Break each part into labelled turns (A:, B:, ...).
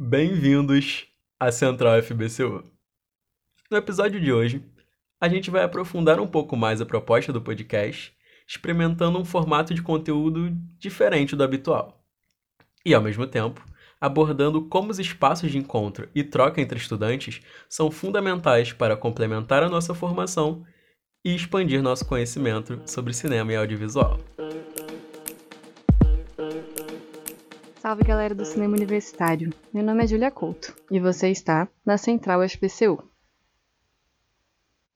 A: Bem-vindos à Central FBCU. No episódio de hoje, a gente vai aprofundar um pouco mais a proposta do podcast, experimentando um formato de conteúdo diferente do habitual. E, ao mesmo tempo, abordando como os espaços de encontro e troca entre estudantes são fundamentais para complementar a nossa formação e expandir nosso conhecimento sobre cinema e audiovisual.
B: Salve galera do Cinema Universitário, meu nome é Julia Couto e você está na Central FPCU.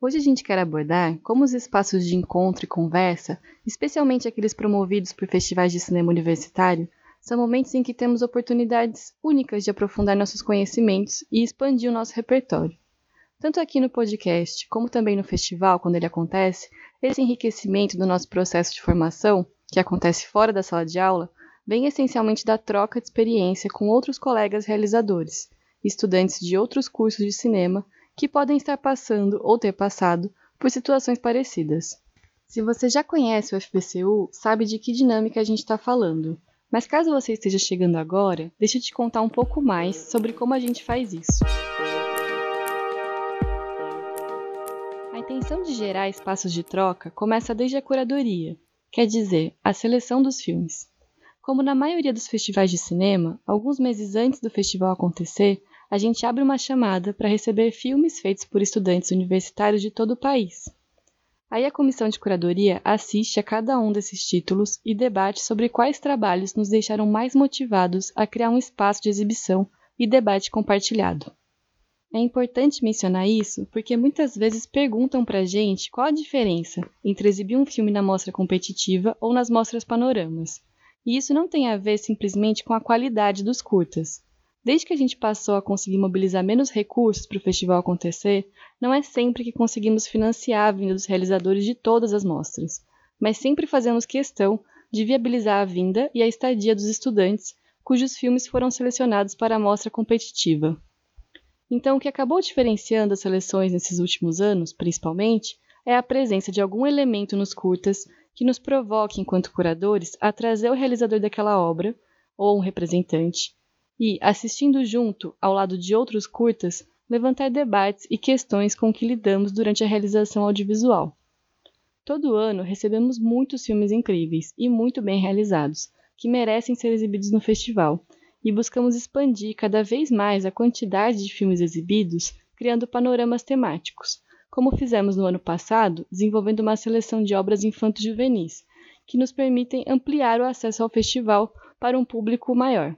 B: Hoje a gente quer abordar como os espaços de encontro e conversa, especialmente aqueles promovidos por festivais de cinema universitário, são momentos em que temos oportunidades únicas de aprofundar nossos conhecimentos e expandir o nosso repertório. Tanto aqui no podcast, como também no festival, quando ele acontece, esse enriquecimento do nosso processo de formação, que acontece fora da sala de aula, vem essencialmente da troca de experiência com outros colegas realizadores, estudantes de outros cursos de cinema que podem estar passando ou ter passado por situações parecidas. Se você já conhece o FPCU, sabe de que dinâmica a gente está falando. Mas caso você esteja chegando agora, deixa eu te contar um pouco mais sobre como a gente faz isso. A intenção de gerar espaços de troca começa desde a curadoria, quer dizer, a seleção dos filmes. Como na maioria dos festivais de cinema, alguns meses antes do festival acontecer, a gente abre uma chamada para receber filmes feitos por estudantes universitários de todo o país. Aí a comissão de curadoria assiste a cada um desses títulos e debate sobre quais trabalhos nos deixaram mais motivados a criar um espaço de exibição e debate compartilhado. É importante mencionar isso porque muitas vezes perguntam para a gente qual a diferença entre exibir um filme na mostra competitiva ou nas mostras panoramas. E isso não tem a ver simplesmente com a qualidade dos curtas. Desde que a gente passou a conseguir mobilizar menos recursos para o festival acontecer, não é sempre que conseguimos financiar a vinda dos realizadores de todas as mostras, mas sempre fazemos questão de viabilizar a vinda e a estadia dos estudantes cujos filmes foram selecionados para a mostra competitiva. Então, o que acabou diferenciando as seleções nesses últimos anos, principalmente, é a presença de algum elemento nos curtas que nos provoque, enquanto curadores, a trazer o realizador daquela obra, ou um representante, e, assistindo junto, ao lado de outros curtas, levantar debates e questões com que lidamos durante a realização audiovisual. Todo ano recebemos muitos filmes incríveis e muito bem realizados, que merecem ser exibidos no festival, e buscamos expandir cada vez mais a quantidade de filmes exibidos, criando panoramas temáticos, como fizemos no ano passado, desenvolvendo uma seleção de obras infanto-juvenis, que nos permitem ampliar o acesso ao festival para um público maior.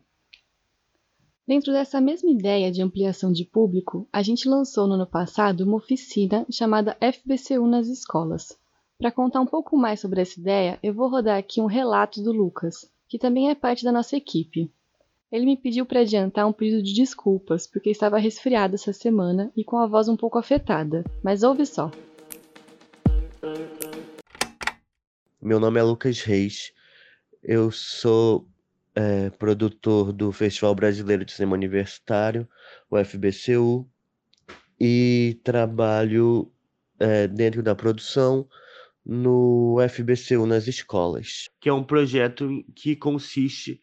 B: Dentro dessa mesma ideia de ampliação de público, a gente lançou no ano passado uma oficina chamada FBCU nas escolas. Para contar um pouco mais sobre essa ideia, eu vou rodar aqui um relato do Lucas, que também é parte da nossa equipe. Ele me pediu para adiantar um pedido de desculpas, porque estava resfriado essa semana e com a voz um pouco afetada, mas ouve só.
C: Meu nome é Lucas Reis, eu sou é, produtor do Festival Brasileiro de Cinema Universitário, o FBCU, e trabalho é, dentro da produção no FBCU nas escolas, que é um projeto que consiste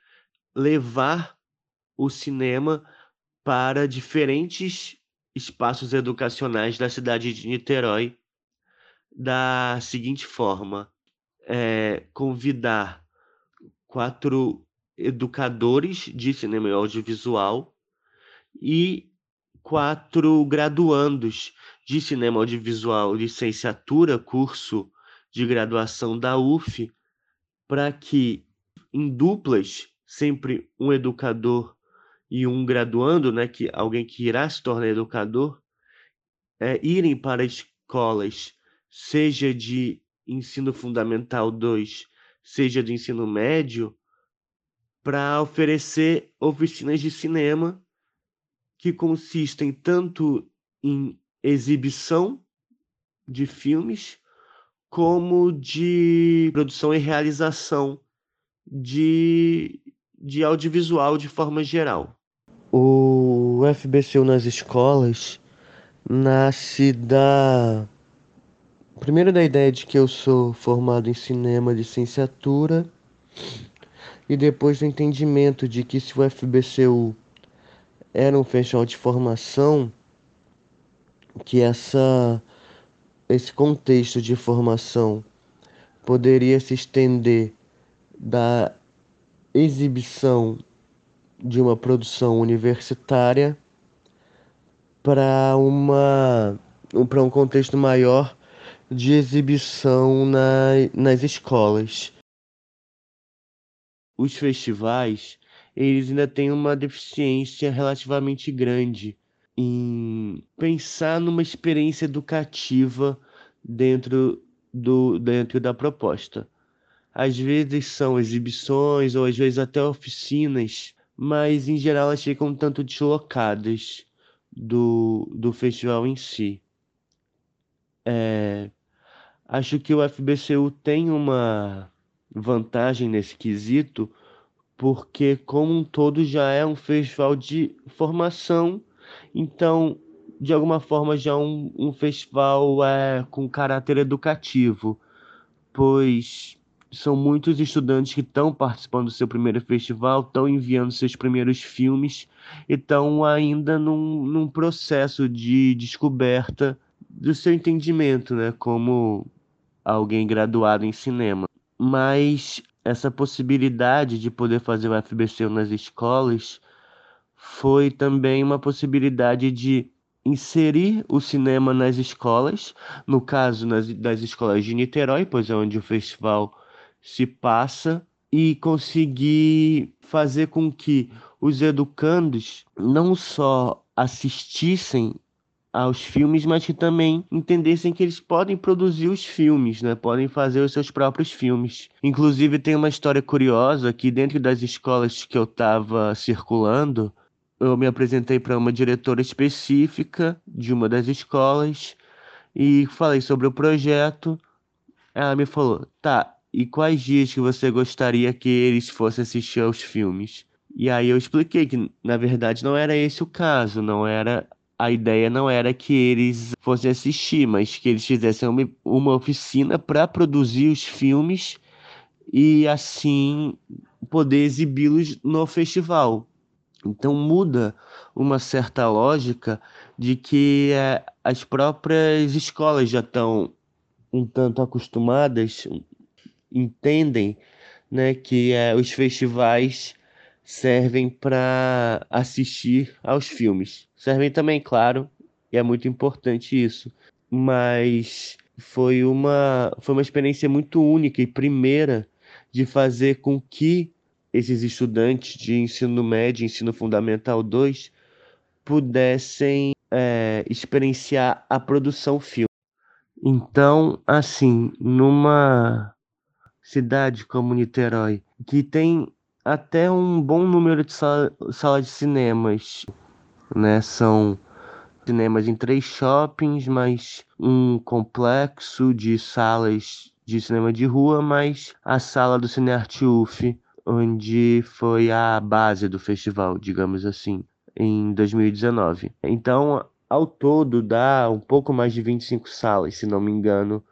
C: levar o cinema para diferentes espaços educacionais da cidade de Niterói da seguinte forma: é, convidar quatro educadores de cinema e audiovisual e quatro graduandos de cinema audiovisual, licenciatura, curso de graduação da UF, para que em duplas, sempre um educador e um graduando, né, que alguém que irá se tornar educador, é, irem para escolas, seja de ensino fundamental 2, seja de ensino médio, para oferecer oficinas de cinema que consistem tanto em exibição de filmes como de produção e realização de, de audiovisual de forma geral. O FBCU nas escolas nasce da. Primeiro, da ideia de que eu sou formado em cinema, licenciatura, e depois do entendimento de que se o FBCU era um festival de formação, que essa esse contexto de formação poderia se estender da exibição de uma produção universitária para uma para um contexto maior de exibição na, nas escolas. Os festivais, eles ainda têm uma deficiência relativamente grande em pensar numa experiência educativa dentro do dentro da proposta. Às vezes são exibições ou às vezes até oficinas, mas em geral elas ficam um tanto deslocadas do, do festival em si. É, acho que o FBCU tem uma vantagem nesse quesito, porque como um todo já é um festival de formação, então de alguma forma já é um, um festival é, com caráter educativo, pois são muitos estudantes que estão participando do seu primeiro festival, estão enviando seus primeiros filmes e estão ainda num, num processo de descoberta do seu entendimento, né, como alguém graduado em cinema. Mas essa possibilidade de poder fazer o FBC nas escolas foi também uma possibilidade de inserir o cinema nas escolas, no caso nas, das escolas de Niterói, pois é onde o festival se passa e conseguir fazer com que os educandos não só assistissem aos filmes, mas que também entendessem que eles podem produzir os filmes, né? Podem fazer os seus próprios filmes. Inclusive tem uma história curiosa que dentro das escolas que eu estava circulando, eu me apresentei para uma diretora específica de uma das escolas e falei sobre o projeto. Ela me falou: "Tá, e quais dias que você gostaria que eles fossem assistir aos filmes? E aí eu expliquei que, na verdade, não era esse o caso, não era a ideia não era que eles fossem assistir, mas que eles fizessem uma, uma oficina para produzir os filmes e assim poder exibi-los no festival. Então muda uma certa lógica de que é, as próprias escolas já estão um tanto acostumadas, entendem né, que é, os festivais servem para assistir aos filmes. Servem também, claro, e é muito importante isso. Mas foi uma, foi uma experiência muito única e primeira de fazer com que esses estudantes de ensino médio, ensino fundamental 2, pudessem é, experienciar a produção filme. Então, assim, numa cidade como Niterói, que tem até um bom número de sala, sala de cinemas, né? São cinemas em três shoppings, mais um complexo de salas de cinema de rua, mais a sala do Cinearte UF, onde foi a base do festival, digamos assim, em 2019. Então, ao todo, dá um pouco mais de 25 salas, se não me engano,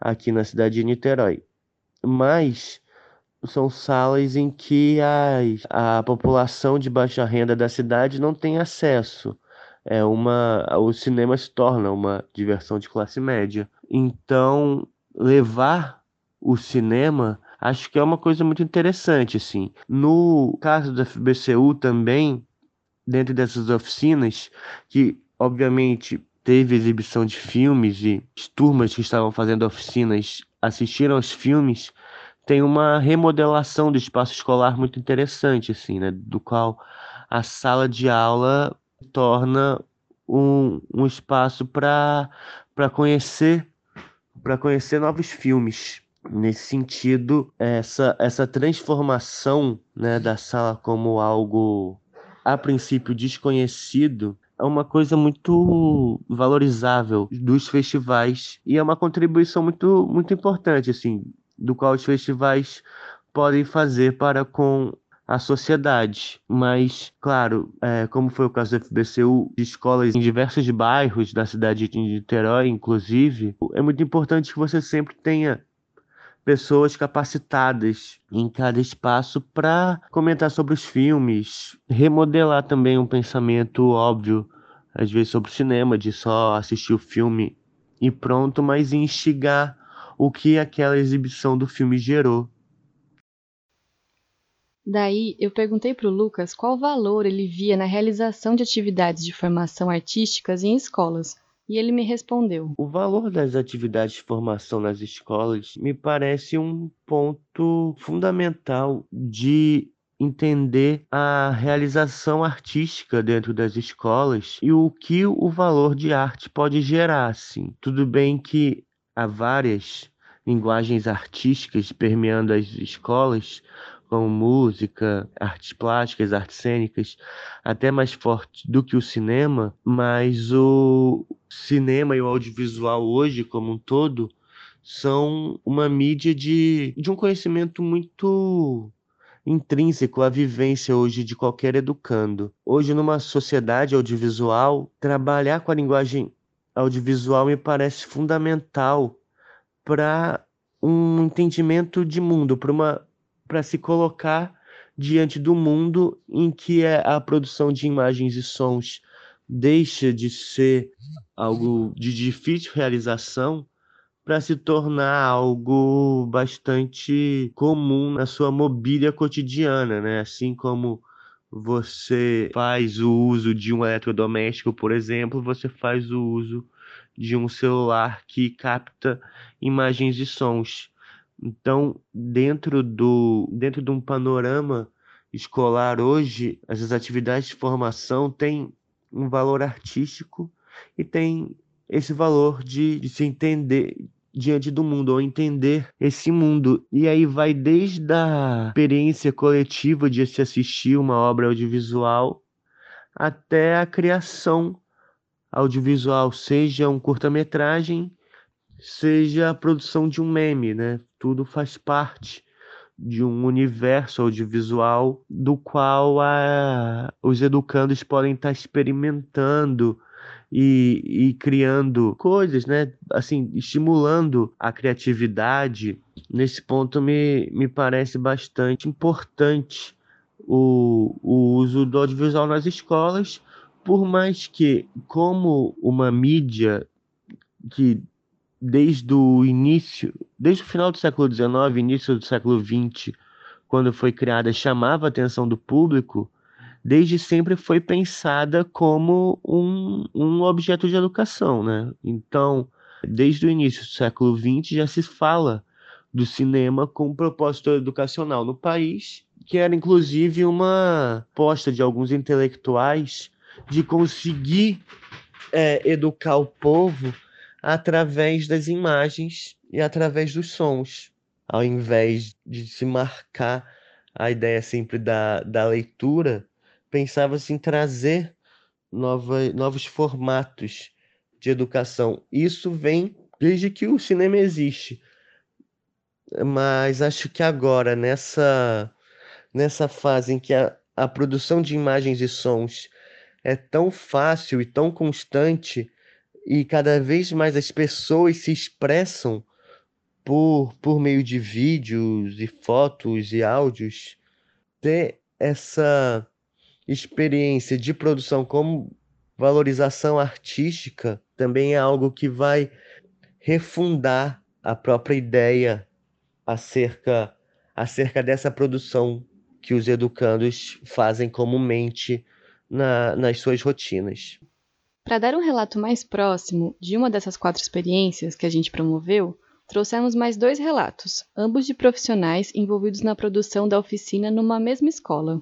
C: aqui na cidade de Niterói mas são salas em que a, a população de baixa renda da cidade não tem acesso. É uma, o cinema se torna uma diversão de classe média. Então, levar o cinema acho que é uma coisa muito interessante, assim. No caso da FBCU também, dentro dessas oficinas, que obviamente teve exibição de filmes e turmas que estavam fazendo oficinas assistiram aos filmes, tem uma remodelação do espaço escolar muito interessante, assim, né? Do qual a sala de aula torna um, um espaço para conhecer para conhecer novos filmes. Nesse sentido, essa, essa transformação né, da sala como algo a princípio desconhecido é uma coisa muito valorizável dos festivais e é uma contribuição muito, muito importante, assim, do qual os festivais podem fazer para com a sociedade. Mas, claro, é, como foi o caso do FBCU, de escolas em diversos bairros da cidade de Niterói, inclusive, é muito importante que você sempre tenha pessoas capacitadas em cada espaço para comentar sobre os filmes, remodelar também um pensamento óbvio, às vezes sobre o cinema, de só assistir o filme e pronto, mas instigar o que aquela exibição do filme gerou.
B: Daí eu perguntei para o Lucas qual valor ele via na realização de atividades de formação artísticas em escolas, e ele me respondeu:
C: O valor das atividades de formação nas escolas me parece um ponto fundamental de entender a realização artística dentro das escolas e o que o valor de arte pode gerar, assim. Tudo bem que há várias linguagens artísticas permeando as escolas, como música, artes plásticas, artes cênicas, até mais forte do que o cinema, mas o cinema e o audiovisual hoje, como um todo, são uma mídia de, de um conhecimento muito intrínseco à vivência hoje de qualquer educando. Hoje, numa sociedade audiovisual, trabalhar com a linguagem audiovisual me parece fundamental para um entendimento de mundo, para uma para se colocar diante do mundo em que é a produção de imagens e sons deixa de ser algo de difícil realização para se tornar algo bastante comum na sua mobília cotidiana, né? Assim como você faz o uso de um eletrodoméstico, por exemplo, você faz o uso de um celular que capta imagens e sons. Então, dentro do dentro de um panorama escolar hoje, essas atividades de formação têm um valor artístico e tem esse valor de, de se entender diante do mundo, ou entender esse mundo. E aí vai desde a experiência coletiva de se assistir uma obra audiovisual até a criação audiovisual, seja um curta-metragem, seja a produção de um meme, né? Tudo faz parte de um universo audiovisual do qual a, os educandos podem estar experimentando e, e criando coisas, né? Assim, estimulando a criatividade. Nesse ponto me, me parece bastante importante o, o uso do audiovisual nas escolas, por mais que, como uma mídia que desde o início, desde o final do século XIX, início do século XX, quando foi criada, chamava a atenção do público, desde sempre foi pensada como um, um objeto de educação, né? Então, desde o início do século XX já se fala do cinema com propósito educacional no país, que era inclusive uma posta de alguns intelectuais de conseguir é, educar o povo através das imagens e através dos sons, ao invés de se marcar a ideia sempre da, da leitura, pensava-se em trazer nova, novos formatos de educação. Isso vem desde que o cinema existe. Mas acho que agora, nessa, nessa fase em que a, a produção de imagens e sons é tão fácil e tão constante, e cada vez mais as pessoas se expressam por, por meio de vídeos e fotos e áudios, ter essa experiência de produção como valorização artística também é algo que vai refundar a própria ideia acerca, acerca dessa produção que os educandos fazem comumente na, nas suas rotinas.
B: Para dar um relato mais próximo de uma dessas quatro experiências que a gente promoveu, trouxemos mais dois relatos, ambos de profissionais envolvidos na produção da oficina numa mesma escola.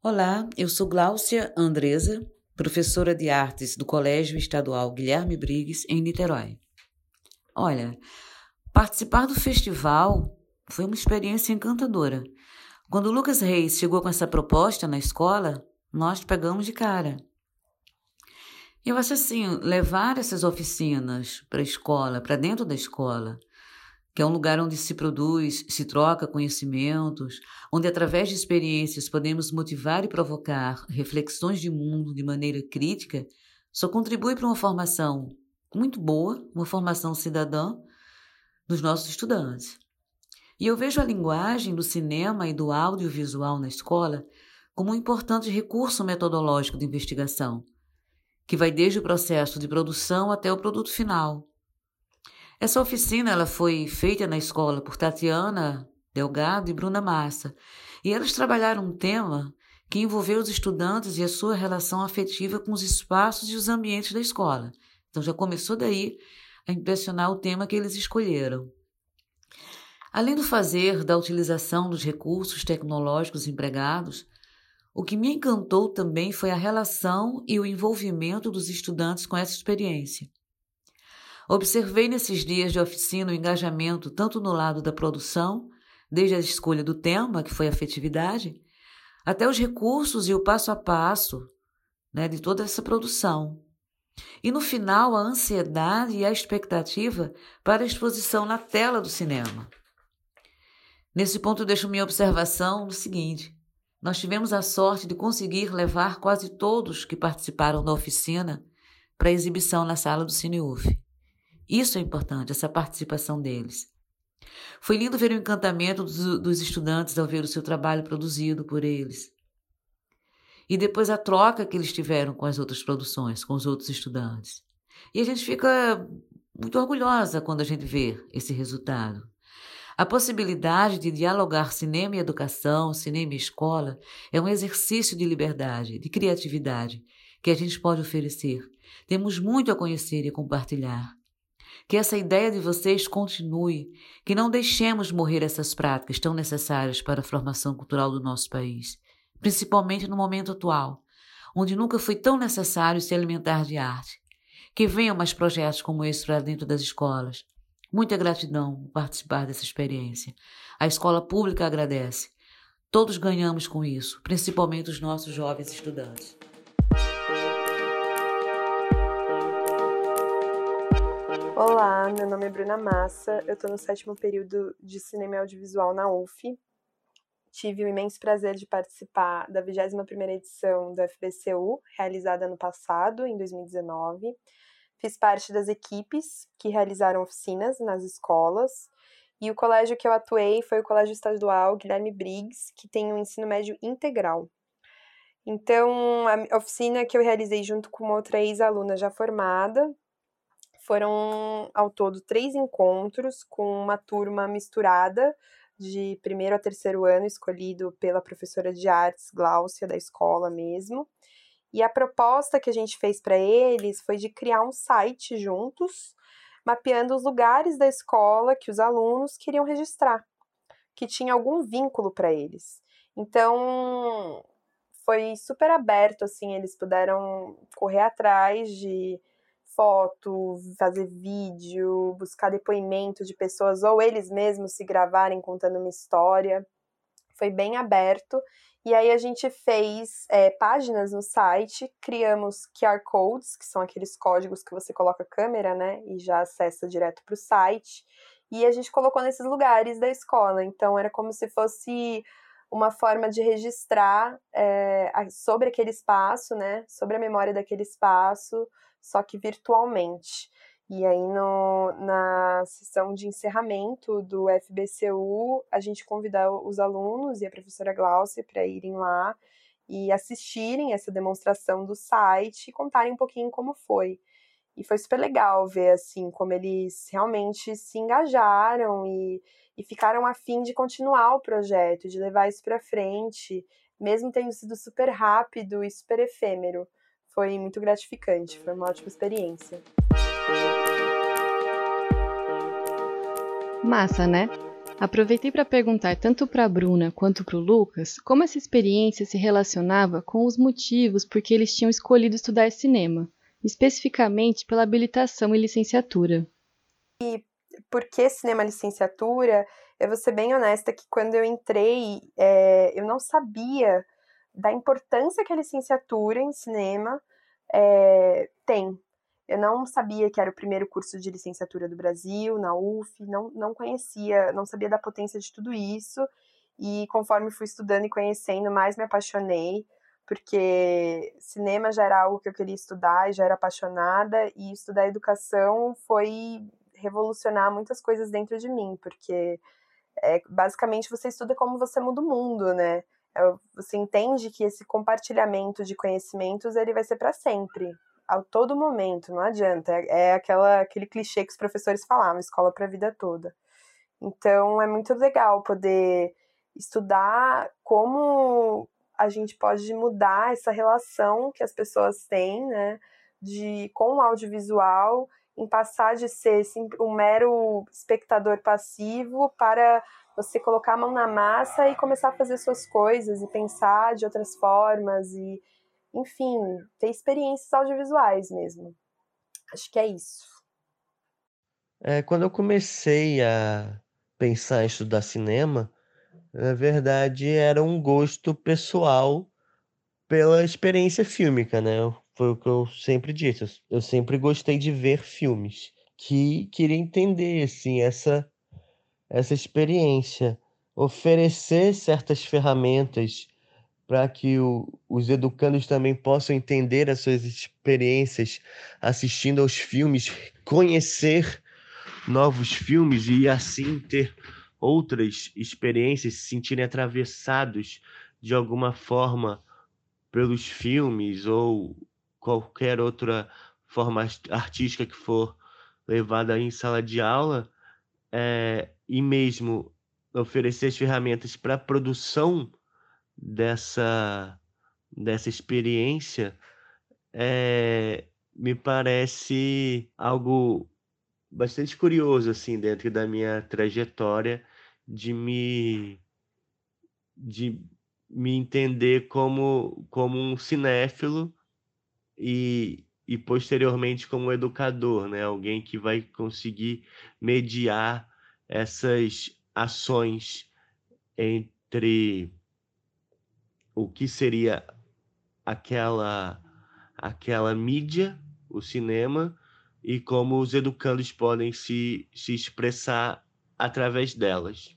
D: Olá, eu sou Gláucia Andresa, professora de artes do Colégio Estadual Guilherme Briggs, em Niterói. Olha, participar do festival foi uma experiência encantadora. Quando o Lucas Reis chegou com essa proposta na escola, nós pegamos de cara. Eu acho assim, levar essas oficinas para a escola, para dentro da escola, que é um lugar onde se produz, se troca conhecimentos, onde através de experiências podemos motivar e provocar reflexões de mundo de maneira crítica, só contribui para uma formação muito boa, uma formação cidadã, dos nossos estudantes. E eu vejo a linguagem do cinema e do audiovisual na escola como um importante recurso metodológico de investigação, que vai desde o processo de produção até o produto final. Essa oficina ela foi feita na escola por Tatiana Delgado e Bruna Massa, e elas trabalharam um tema que envolveu os estudantes e a sua relação afetiva com os espaços e os ambientes da escola. Então já começou daí a impressionar o tema que eles escolheram. Além do fazer da utilização dos recursos tecnológicos empregados, o que me encantou também foi a relação e o envolvimento dos estudantes com essa experiência. Observei nesses dias de oficina o engajamento tanto no lado da produção, desde a escolha do tema, que foi afetividade, até os recursos e o passo a passo né, de toda essa produção. E no final, a ansiedade e a expectativa para a exposição na tela do cinema. Nesse ponto, deixo minha observação no seguinte: nós tivemos a sorte de conseguir levar quase todos que participaram da oficina para a exibição na sala do CineUF. Isso é importante, essa participação deles. Foi lindo ver o encantamento dos, dos estudantes ao ver o seu trabalho produzido por eles. E depois a troca que eles tiveram com as outras produções, com os outros estudantes. E a gente fica muito orgulhosa quando a gente vê esse resultado. A possibilidade de dialogar cinema e educação, cinema e escola, é um exercício de liberdade, de criatividade, que a gente pode oferecer. Temos muito a conhecer e compartilhar. Que essa ideia de vocês continue, que não deixemos morrer essas práticas tão necessárias para a formação cultural do nosso país, principalmente no momento atual, onde nunca foi tão necessário se alimentar de arte. Que venham mais projetos como esse para dentro das escolas, Muita gratidão por participar dessa experiência. A escola pública agradece. Todos ganhamos com isso, principalmente os nossos jovens estudantes.
E: Olá, meu nome é Bruna Massa, eu estou no sétimo período de Cinema e Audiovisual na UF. Tive o imenso prazer de participar da 21ª edição do FBCU, realizada ano passado, em 2019. Fiz parte das equipes que realizaram oficinas nas escolas. E o colégio que eu atuei foi o Colégio Estadual Guilherme Briggs, que tem um ensino médio integral. Então, a oficina que eu realizei junto com outra ex-aluna já formada, foram ao todo três encontros com uma turma misturada de primeiro a terceiro ano, escolhido pela professora de artes Gláucia da escola mesmo. E a proposta que a gente fez para eles foi de criar um site juntos, mapeando os lugares da escola que os alunos queriam registrar, que tinha algum vínculo para eles. Então, foi super aberto, assim, eles puderam correr atrás de foto, fazer vídeo, buscar depoimento de pessoas ou eles mesmos se gravarem contando uma história. Foi bem aberto e aí a gente fez é, páginas no site, criamos QR codes, que são aqueles códigos que você coloca a câmera, né, e já acessa direto para o site. E a gente colocou nesses lugares da escola. Então era como se fosse uma forma de registrar é, sobre aquele espaço, né, sobre a memória daquele espaço, só que virtualmente. E aí, no, na sessão de encerramento do FBCU, a gente convidou os alunos e a professora Glaucia para irem lá e assistirem essa demonstração do site e contarem um pouquinho como foi. E foi super legal ver, assim, como eles realmente se engajaram e, e ficaram afim de continuar o projeto, de levar isso para frente, mesmo tendo sido super rápido e super efêmero. Foi muito gratificante, foi uma ótima experiência.
B: Massa, né? Aproveitei para perguntar tanto para a Bruna quanto para o Lucas como essa experiência se relacionava com os motivos por que eles tinham escolhido estudar cinema, especificamente pela habilitação e licenciatura.
E: E por que cinema licenciatura? Eu vou ser bem honesta que quando eu entrei, é, eu não sabia da importância que a licenciatura em cinema é, tem eu não sabia que era o primeiro curso de licenciatura do Brasil, na UF, não, não conhecia, não sabia da potência de tudo isso. E conforme fui estudando e conhecendo, mais me apaixonei, porque cinema já era algo que eu queria estudar e já era apaixonada, e estudar educação foi revolucionar muitas coisas dentro de mim, porque é, basicamente você estuda como você muda o mundo, né? É, você entende que esse compartilhamento de conhecimentos ele vai ser para sempre, a todo momento, não adianta. É, é aquela, aquele clichê que os professores falavam, escola para a vida toda. Então é muito legal poder estudar como a gente pode mudar essa relação que as pessoas têm, né, de com o audiovisual, em passar de ser um mero espectador passivo para você colocar a mão na massa e começar a fazer suas coisas e pensar de outras formas e, enfim, ter experiências audiovisuais mesmo. Acho que é isso.
C: É, quando eu comecei a pensar em estudar cinema, na verdade era um gosto pessoal pela experiência fílmica, né? Foi o que eu sempre disse. Eu sempre gostei de ver filmes, que queria entender assim essa essa experiência, oferecer certas ferramentas para que o, os educandos também possam entender as suas experiências assistindo aos filmes, conhecer novos filmes e assim ter outras experiências, se sentirem atravessados de alguma forma pelos filmes ou qualquer outra forma artística que for levada em sala de aula, é, e mesmo oferecer as ferramentas para a produção dessa, dessa experiência, é, me parece algo bastante curioso assim dentro da minha trajetória de me de me entender como como um cinéfilo e, e posteriormente como educador, né? Alguém que vai conseguir mediar essas ações entre o que seria aquela aquela mídia, o cinema, e como os educandos podem se, se expressar através delas.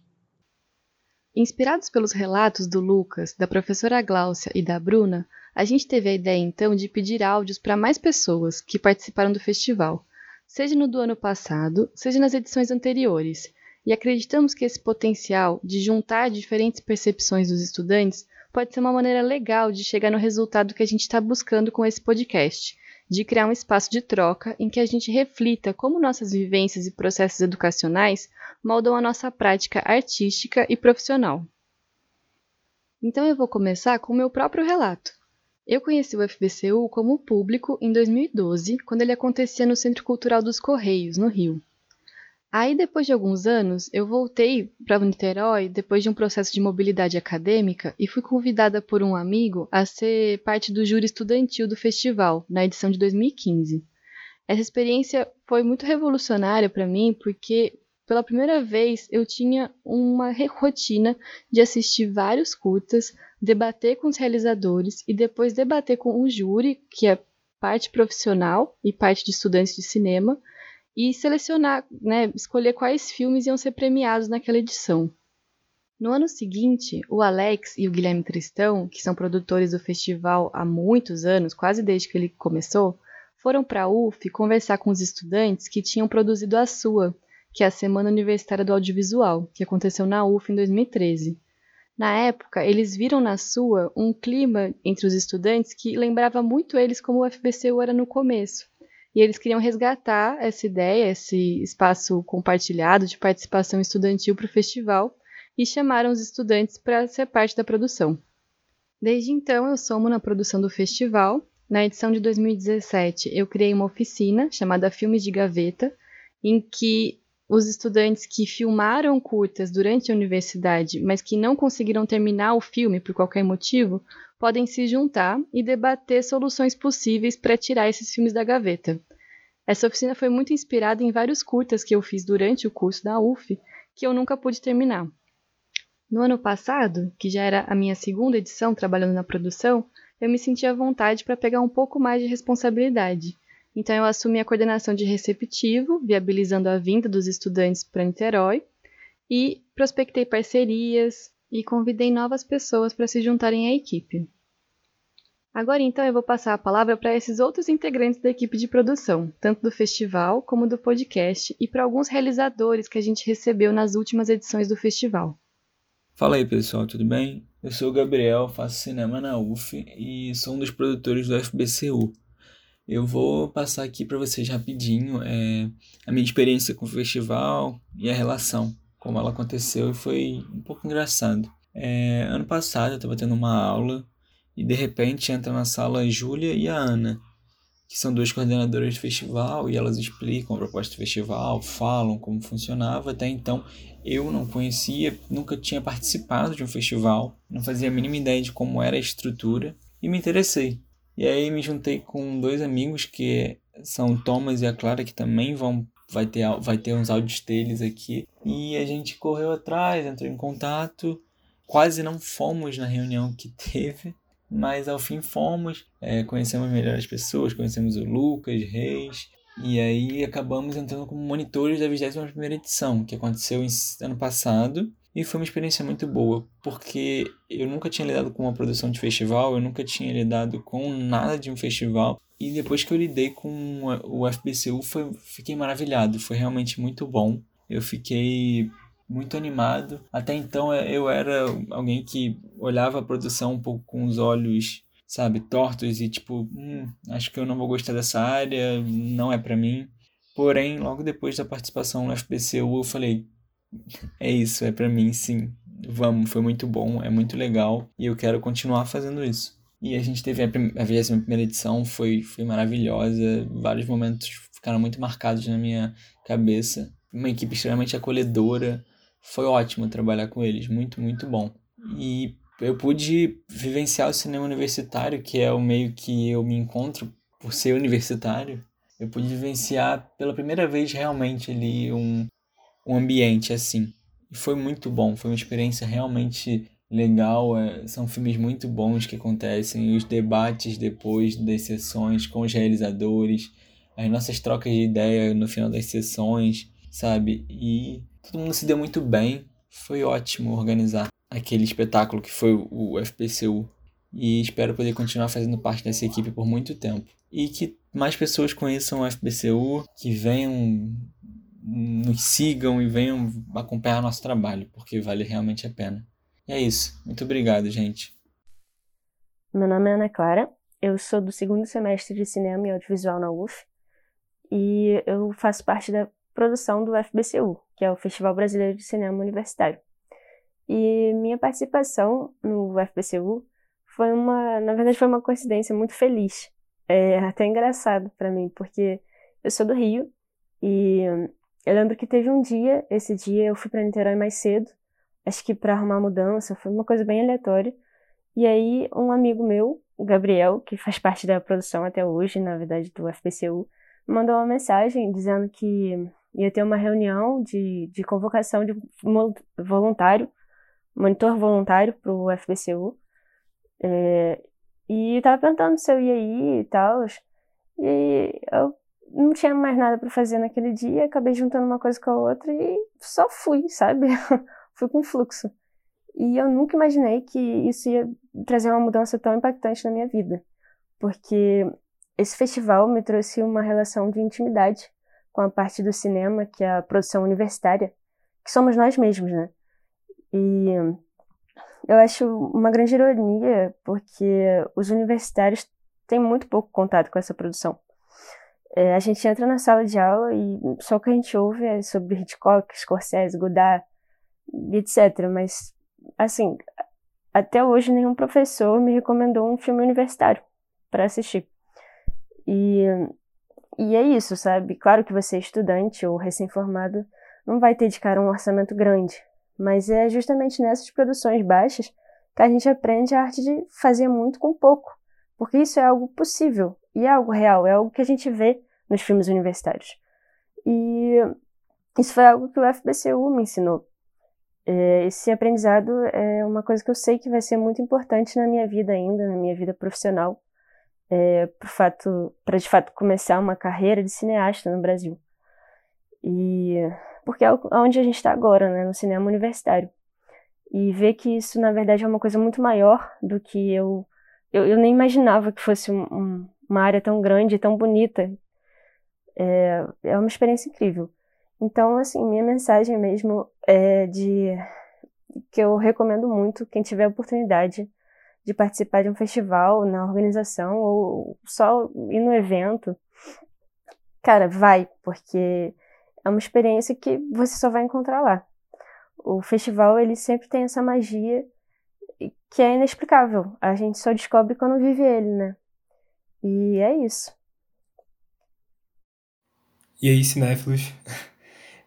B: Inspirados pelos relatos do Lucas, da professora Gláucia e da Bruna, a gente teve a ideia então de pedir áudios para mais pessoas que participaram do festival, seja no do ano passado, seja nas edições anteriores, e acreditamos que esse potencial de juntar diferentes percepções dos estudantes pode ser uma maneira legal de chegar no resultado que a gente está buscando com esse podcast de criar um espaço de troca em que a gente reflita como nossas vivências e processos educacionais moldam a nossa prática artística e profissional. Então eu vou começar com o meu próprio relato. Eu conheci o FBCU como público em 2012, quando ele acontecia no Centro Cultural dos Correios, no Rio. Aí, depois de alguns anos, eu voltei para Niterói depois de um processo de mobilidade acadêmica e fui convidada por um amigo a ser parte do júri estudantil do festival, na edição de 2015. Essa experiência foi muito revolucionária para mim porque pela primeira vez eu tinha uma rotina de assistir vários curtas, debater com os realizadores e depois debater com o júri, que é parte profissional e parte de estudantes de cinema, e selecionar, né, escolher quais filmes iam ser premiados naquela edição. No ano seguinte, o Alex e o Guilherme Tristão, que são produtores do festival há muitos anos, quase desde que ele começou, foram para a UF conversar com os estudantes que tinham produzido a sua, que é a Semana Universitária do Audiovisual, que aconteceu na UF em 2013. Na época, eles viram na sua um clima entre os estudantes que lembrava muito eles como o FBCU era no começo, e eles queriam resgatar essa ideia, esse espaço compartilhado de participação estudantil para o festival e chamaram os estudantes para ser parte da produção. Desde então, eu somo na produção do festival. Na edição de 2017, eu criei uma oficina chamada Filmes de Gaveta, em que os estudantes que filmaram curtas durante a universidade, mas que não conseguiram terminar o filme por qualquer motivo, podem se juntar e debater soluções possíveis para tirar esses filmes da gaveta. Essa oficina foi muito inspirada em vários curtas que eu fiz durante o curso da UF, que eu nunca pude terminar. No ano passado, que já era a minha segunda edição trabalhando na produção, eu me senti à vontade para pegar um pouco mais de responsabilidade. Então eu assumi a coordenação de receptivo, viabilizando a vinda dos estudantes para Niterói, e prospectei parcerias, e convidei novas pessoas para se juntarem à equipe. Agora então eu vou passar a palavra para esses outros integrantes da equipe de produção, tanto do festival como do podcast, e para alguns realizadores que a gente recebeu nas últimas edições do festival.
F: Fala aí pessoal, tudo bem? Eu sou o Gabriel, faço cinema na UF e sou um dos produtores do FBCU. Eu vou passar aqui para vocês rapidinho é, a minha experiência com o festival e a relação, como ela aconteceu e foi um pouco engraçado. É, ano passado eu estava tendo uma aula e de repente entra na sala a Júlia e a Ana, que são duas coordenadoras do festival e elas explicam a proposta do festival, falam como funcionava. Até então eu não conhecia, nunca tinha participado de um festival, não fazia a mínima ideia de como era a estrutura e me interessei. E aí me juntei com dois amigos que são o Thomas e a Clara que também vão vai ter vai ter uns áudios deles aqui. E a gente correu atrás, entrou em contato. Quase não fomos na reunião que teve, mas ao fim fomos, é, conhecemos melhor as pessoas, conhecemos o Lucas Reis, e aí acabamos entrando como monitores da 21 edição, que aconteceu ano passado, e foi uma experiência muito boa, porque eu nunca tinha lidado com uma produção de festival, eu nunca tinha lidado com nada de um festival, e depois que eu lidei com o FBCU, foi, fiquei maravilhado, foi realmente muito bom. Eu fiquei muito animado. Até então é, eu era alguém que olhava a produção um pouco com os olhos, sabe, tortos e tipo, hum, acho que eu não vou gostar dessa área, não é para mim. Porém, logo depois da participação no FBCU, eu falei, é isso, é para mim, sim. Vamos, foi muito bom, é muito legal e eu quero continuar fazendo isso. E a gente teve a, a 21 edição, foi, foi maravilhosa, vários momentos ficaram muito marcados na minha cabeça. Uma equipe extremamente acolhedora, foi ótimo trabalhar com eles, muito, muito bom. E eu pude vivenciar o cinema universitário, que é o meio que eu me encontro por ser universitário. Eu pude vivenciar pela primeira vez realmente ali um, um ambiente assim. E foi muito bom, foi uma experiência realmente legal. É, são filmes muito bons que acontecem, os debates depois das sessões com os realizadores, as nossas trocas de ideia no final das sessões, sabe? E todo mundo se deu muito bem. Foi ótimo organizar aquele espetáculo que foi o FPCU. E espero poder continuar fazendo parte dessa equipe por muito tempo. E que mais pessoas conheçam o FPCU, que venham, nos sigam e venham acompanhar nosso trabalho, porque vale realmente a pena. E é isso. Muito obrigado, gente.
G: Meu nome é Ana Clara, eu sou do segundo semestre de Cinema e Audiovisual na UF e eu faço parte da produção do FBCU, que é o Festival Brasileiro de Cinema Universitário. E minha participação no FBCU foi uma, na verdade, foi uma coincidência muito feliz. É até engraçado para mim, porque eu sou do Rio e eu lembro que teve um dia, esse dia eu fui para Niterói mais cedo, acho que para arrumar mudança, foi uma coisa bem aleatória. E aí um amigo meu, o Gabriel, que faz parte da produção até hoje, na verdade, do FBCU, mandou uma mensagem dizendo que ia ter uma reunião de, de convocação de voluntário, monitor voluntário para o FBCU. É, e estava perguntando se eu ia ir e tal. E eu não tinha mais nada para fazer naquele dia, acabei juntando uma coisa com a outra e só fui, sabe? fui com fluxo. E eu nunca imaginei que isso ia trazer uma mudança tão impactante na minha vida, porque esse festival me trouxe uma relação de intimidade com a parte do cinema, que é a produção universitária, que somos nós mesmos, né? E eu acho uma grande ironia, porque os universitários têm muito pouco contato com essa produção. É, a gente entra na sala de aula e só o que a gente ouve é sobre Hitchcock, Scorsese, Godard, etc. Mas, assim, até hoje nenhum professor me recomendou um filme universitário para assistir. E e é isso, sabe? Claro que você é estudante ou recém-formado não vai ter de cara um orçamento grande, mas é justamente nessas produções baixas que a gente aprende a arte de fazer muito com pouco, porque isso é algo possível e é algo real, é algo que a gente vê nos filmes universitários. E isso foi algo que o FBCU me ensinou. É, esse aprendizado é uma coisa que eu sei que vai ser muito importante na minha vida ainda, na minha vida profissional é, para de fato começar uma carreira de cineasta no Brasil. E porque é onde a gente está agora, né, no cinema universitário. E ver que isso na verdade é uma coisa muito maior do que eu eu, eu nem imaginava que fosse um, um, uma área tão grande, tão bonita. É, é uma experiência incrível. Então, assim, minha mensagem mesmo é de que eu recomendo muito quem tiver oportunidade de participar de um festival na organização ou só ir no evento. Cara, vai, porque é uma experiência que você só vai encontrar lá. O festival, ele sempre tem essa magia que é inexplicável. A gente só descobre quando vive ele, né? E é isso.
H: E aí, cinéfilos?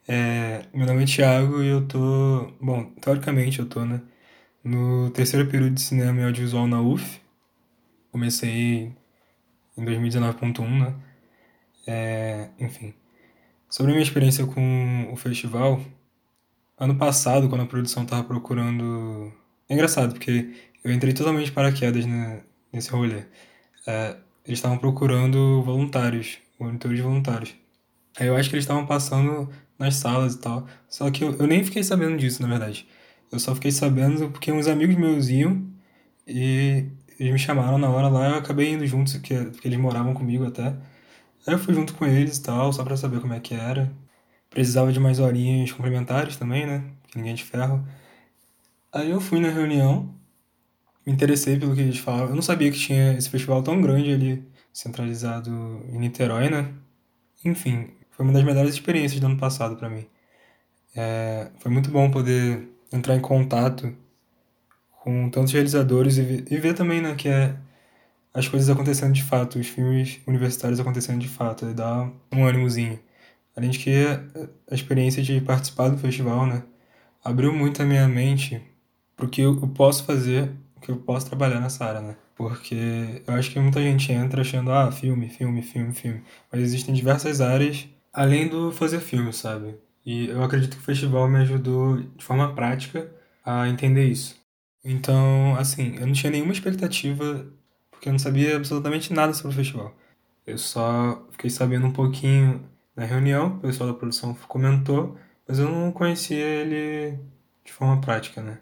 H: É, meu nome é Thiago e eu tô. Bom, teoricamente eu tô, né? No terceiro período de cinema e audiovisual na UF. Comecei em 2019.1, né? É, enfim. Sobre a minha experiência com o festival, ano passado, quando a produção tava procurando. É engraçado, porque eu entrei totalmente paraquedas né, nesse rolê. É, eles estavam procurando voluntários, monitores voluntários. Aí eu acho que eles estavam passando nas salas e tal. Só que eu, eu nem fiquei sabendo disso, na verdade. Eu só fiquei sabendo porque uns amigos meus iam e eles me chamaram na hora lá. Eu acabei indo juntos, porque, porque eles moravam comigo até. Aí eu fui junto com eles e tal, só pra saber como é que era. Precisava de mais horinhas complementares também, né? Que ninguém é de ferro. Aí eu fui na reunião, me interessei pelo que eles falavam. Eu não sabia que tinha esse festival tão grande ali, centralizado em Niterói, né? Enfim, foi uma das melhores experiências do ano passado para mim. É, foi muito bom poder entrar em contato com tantos realizadores e ver, e ver também né, que é as coisas acontecendo de fato, os filmes universitários acontecendo de fato, e dá um ânimozinho. Além de que a experiência de participar do festival, né, abriu muito a minha mente pro que eu posso fazer, que eu posso trabalhar nessa área, né? Porque eu acho que muita gente entra achando, ah, filme, filme, filme, filme. Mas existem diversas áreas além do fazer filme, sabe? E eu acredito que o festival me ajudou de forma prática a entender isso. Então, assim, eu não tinha nenhuma expectativa, porque eu não sabia absolutamente nada sobre o festival. Eu só fiquei sabendo um pouquinho na reunião, o pessoal da produção comentou, mas eu não conhecia ele de forma prática, né?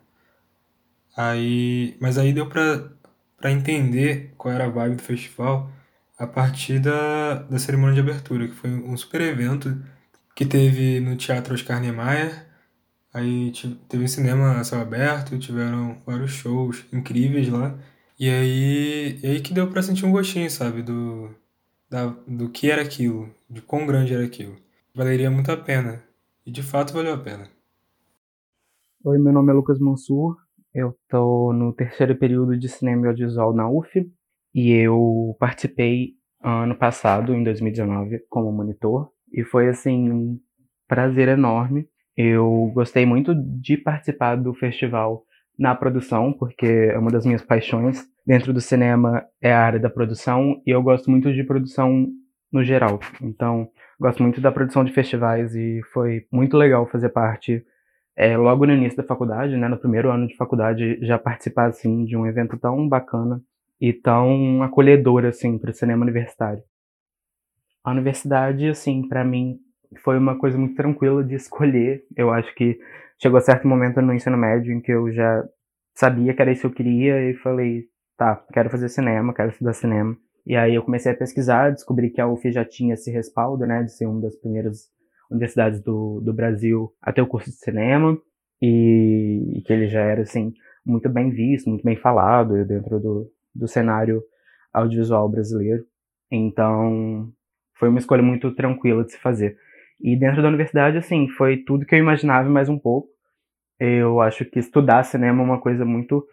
H: Aí, mas aí deu pra, pra entender qual era a vibe do festival a partir da, da cerimônia de abertura, que foi um super evento que teve no Teatro Oscar Niemeyer. Aí teve um cinema a céu aberto, tiveram vários shows incríveis lá. E aí, e aí que deu pra sentir um gostinho, sabe, do, da, do que era aquilo, de quão grande era aquilo. Valeria muito a pena. E de fato valeu a pena.
I: Oi, meu nome é Lucas Mansur. Eu tô no terceiro período de cinema e audiovisual na UF e eu participei ano passado, em 2019, como monitor, e foi assim um prazer enorme. Eu gostei muito de participar do festival na produção, porque é uma das minhas paixões dentro do cinema é a área da produção e eu gosto muito de produção no geral. Então, gosto muito da produção de festivais e foi muito legal fazer parte é, logo no início da faculdade, né, no primeiro ano de faculdade, já participar assim de um evento tão bacana e tão acolhedor assim para o cinema universitário. A universidade, assim, para mim foi uma coisa muito tranquila de escolher. Eu acho que chegou a certo momento no ensino médio em que eu já sabia que era isso que eu queria e falei, tá, quero fazer cinema, quero estudar cinema. E aí eu comecei a pesquisar, descobri que a UF já tinha esse respaldo, né, de ser uma das primeiras universidades do, do Brasil a ter o curso de cinema e, e que ele já era, assim, muito bem visto, muito bem falado dentro do, do cenário audiovisual brasileiro. Então, foi uma escolha muito tranquila de se fazer. E dentro da universidade, assim, foi tudo que eu imaginava mais um pouco. Eu acho que estudar cinema é uma coisa muito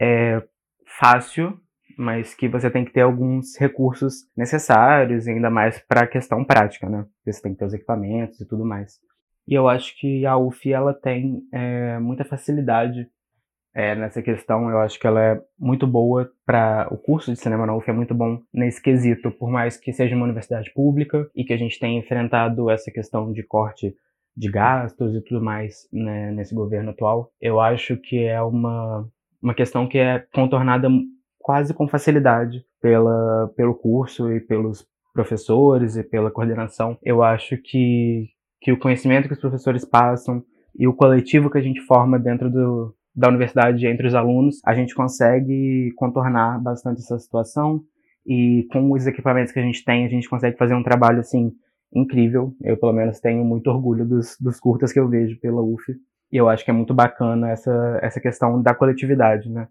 I: é, fácil, mas que você tem que ter alguns recursos necessários, ainda mais para a questão prática, né? Você tem que ter os equipamentos e tudo mais. E eu acho que a UF ela tem é, muita facilidade é, nessa questão. Eu acho que ela é muito boa para o curso de cinema na UF é muito bom nesse quesito, por mais que seja uma universidade pública e que a gente tenha enfrentado essa questão de corte de gastos e tudo mais né, nesse governo atual. Eu acho que é uma, uma questão que é contornada quase com facilidade pela, pelo curso e pelos professores e pela coordenação. Eu acho que, que o conhecimento que os professores passam e o coletivo que a gente forma dentro do, da universidade entre os alunos, a gente consegue contornar bastante essa situação e com os equipamentos que a gente tem, a gente consegue fazer um trabalho assim incrível. Eu pelo menos tenho muito orgulho dos, dos curtas que eu vejo pela UF e eu acho que é muito bacana essa essa questão da coletividade, né?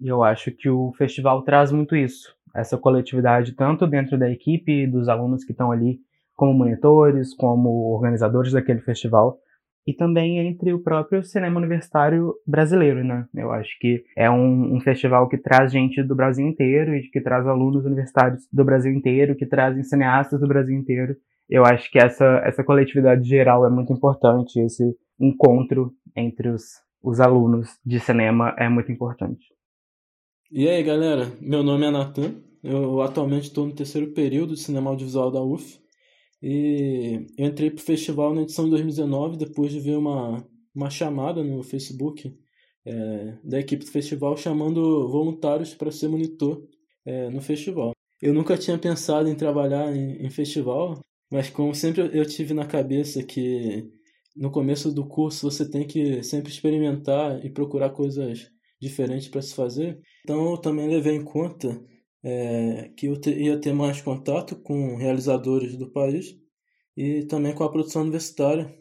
I: E eu acho que o festival traz muito isso, essa coletividade tanto dentro da equipe dos alunos que estão ali como monitores, como organizadores daquele festival, e também entre o próprio cinema universitário brasileiro, né? Eu acho que é um, um, festival que traz gente do Brasil inteiro e que traz alunos universitários do Brasil inteiro, que trazem cineastas do Brasil inteiro. Eu acho que essa, essa coletividade geral é muito importante, esse encontro entre os, os alunos de cinema é muito importante.
J: E aí, galera? Meu nome é Natan. Eu atualmente estou no terceiro período de cinema audiovisual da UF. E eu entrei pro festival na edição de 2019, depois de ver uma, uma chamada no Facebook é, da equipe do festival chamando voluntários para ser monitor é, no festival. Eu nunca tinha pensado em trabalhar em, em festival, mas como sempre eu tive na cabeça que no começo do curso você tem que sempre experimentar e procurar coisas diferentes para se fazer, então eu também levei em conta é, que eu te, ia ter mais contato com realizadores do país e também com a produção universitária,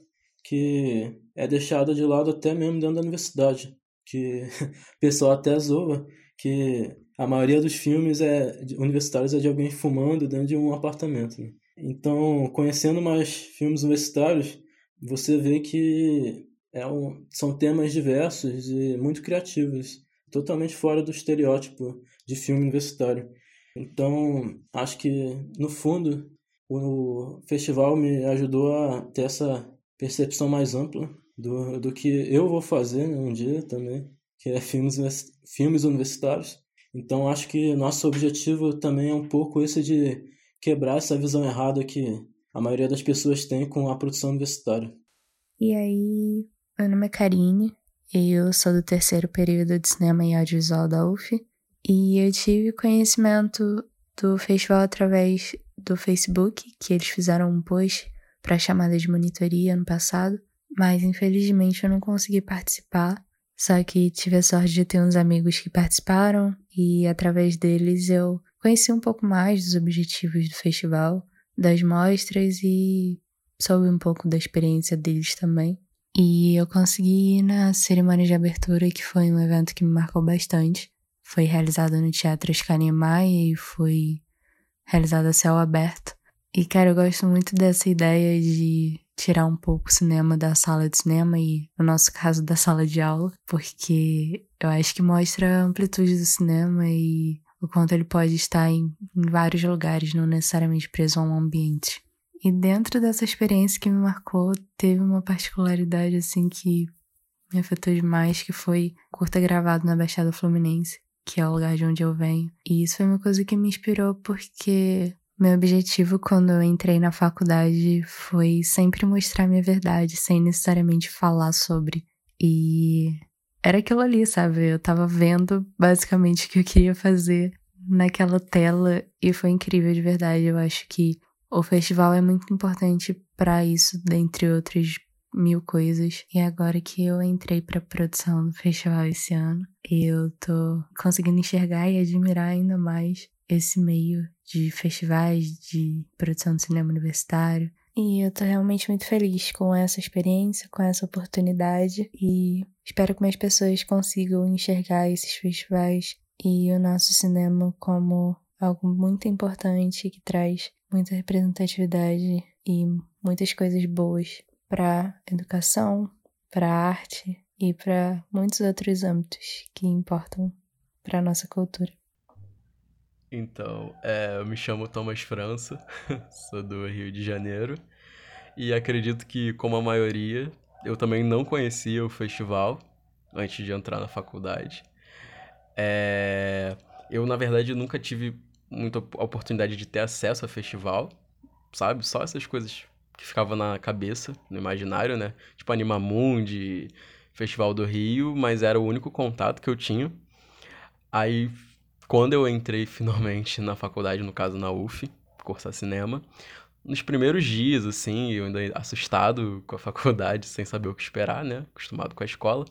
J: que é deixada de lado até mesmo dentro da universidade, que o pessoal até zoa que a maioria dos filmes é universitários é de alguém fumando dentro de um apartamento. Né? Então, conhecendo mais filmes universitários, você vê que é um, são temas diversos e muito criativos, totalmente fora do estereótipo de filme universitário. Então, acho que, no fundo, o festival me ajudou a ter essa percepção mais ampla do, do que eu vou fazer né, um dia também, que é filmes, filmes universitários. Então, acho que nosso objetivo também é um pouco esse de quebrar essa visão errada que a maioria das pessoas tem com a produção universitária.
K: E aí, meu nome é Karine, eu sou do terceiro período de cinema e audiovisual da UF. E eu tive conhecimento do festival através do Facebook, que eles fizeram um post para chamada de monitoria ano passado, mas infelizmente eu não consegui participar. Só que tive a sorte de ter uns amigos que participaram e através deles eu conheci um pouco mais dos objetivos do festival, das mostras e soube um pouco da experiência deles também. E eu consegui ir na cerimônia de abertura, que foi um evento que me marcou bastante. Foi realizado no Teatro Scania Maia e foi realizado a céu aberto. E, cara, eu gosto muito dessa ideia de tirar um pouco o cinema da sala de cinema e, no nosso caso, da sala de aula, porque eu acho que mostra a amplitude do cinema e o quanto ele pode estar em, em vários lugares, não necessariamente preso a um ambiente. E dentro dessa experiência que me marcou, teve uma particularidade assim que me afetou demais, que foi curta gravado na Baixada Fluminense, que é o lugar de onde eu venho. E isso foi uma coisa que me inspirou porque meu objetivo quando eu entrei na faculdade foi sempre mostrar minha verdade, sem necessariamente falar sobre. E era aquilo ali, sabe? Eu tava vendo basicamente o que eu queria fazer naquela tela e foi incrível de verdade. Eu acho que o festival é muito importante para isso, dentre outras mil coisas. E agora que eu entrei para produção do festival esse ano, eu tô conseguindo enxergar e admirar ainda mais esse meio de festivais de produção de cinema universitário. E eu tô realmente muito feliz com essa experiência, com essa oportunidade e espero que mais pessoas consigam enxergar esses festivais e o nosso cinema como algo muito importante que traz muita representatividade e muitas coisas boas para educação, para arte e para muitos outros âmbitos que importam para a nossa cultura.
A: Então, é, eu me chamo Thomas França, sou do Rio de Janeiro e acredito que, como a maioria, eu também não conhecia o festival antes de entrar na faculdade. É, eu, na verdade, nunca tive muita oportunidade de ter acesso ao festival, sabe? Só essas coisas que ficavam na cabeça, no imaginário, né? Tipo Animamundi, Festival do Rio, mas era o único contato que eu tinha. Aí, quando eu entrei finalmente na faculdade, no caso na UF, cursar cinema, nos primeiros dias, assim, eu ainda assustado com a faculdade, sem saber o que esperar, né? Acostumado com a escola.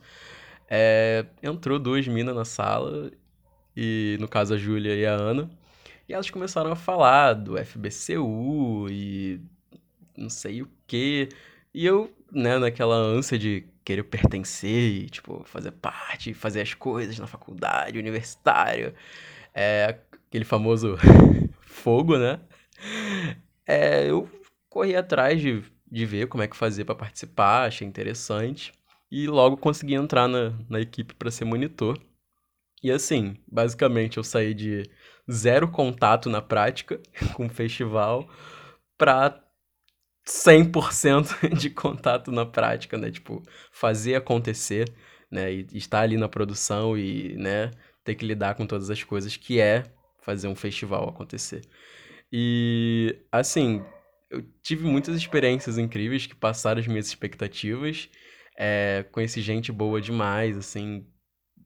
A: é, entrou duas minas na sala, e no caso a Júlia e a Ana, e elas começaram a falar do FBCU e não sei o quê. E eu, né, naquela ânsia de querer pertencer tipo, fazer parte, fazer as coisas na faculdade, universitário, é, aquele famoso fogo, né? É, eu corri atrás de, de ver como é que fazer para participar, achei interessante. E logo consegui entrar na, na equipe para ser monitor. E assim, basicamente eu saí de zero contato na prática com o festival para 100% de contato na prática, né? Tipo, fazer acontecer, né? E estar ali na produção e, né, ter que lidar com todas as coisas que é fazer um festival acontecer. E, assim, eu tive muitas experiências incríveis que passaram as minhas expectativas. É, conheci gente boa demais, assim,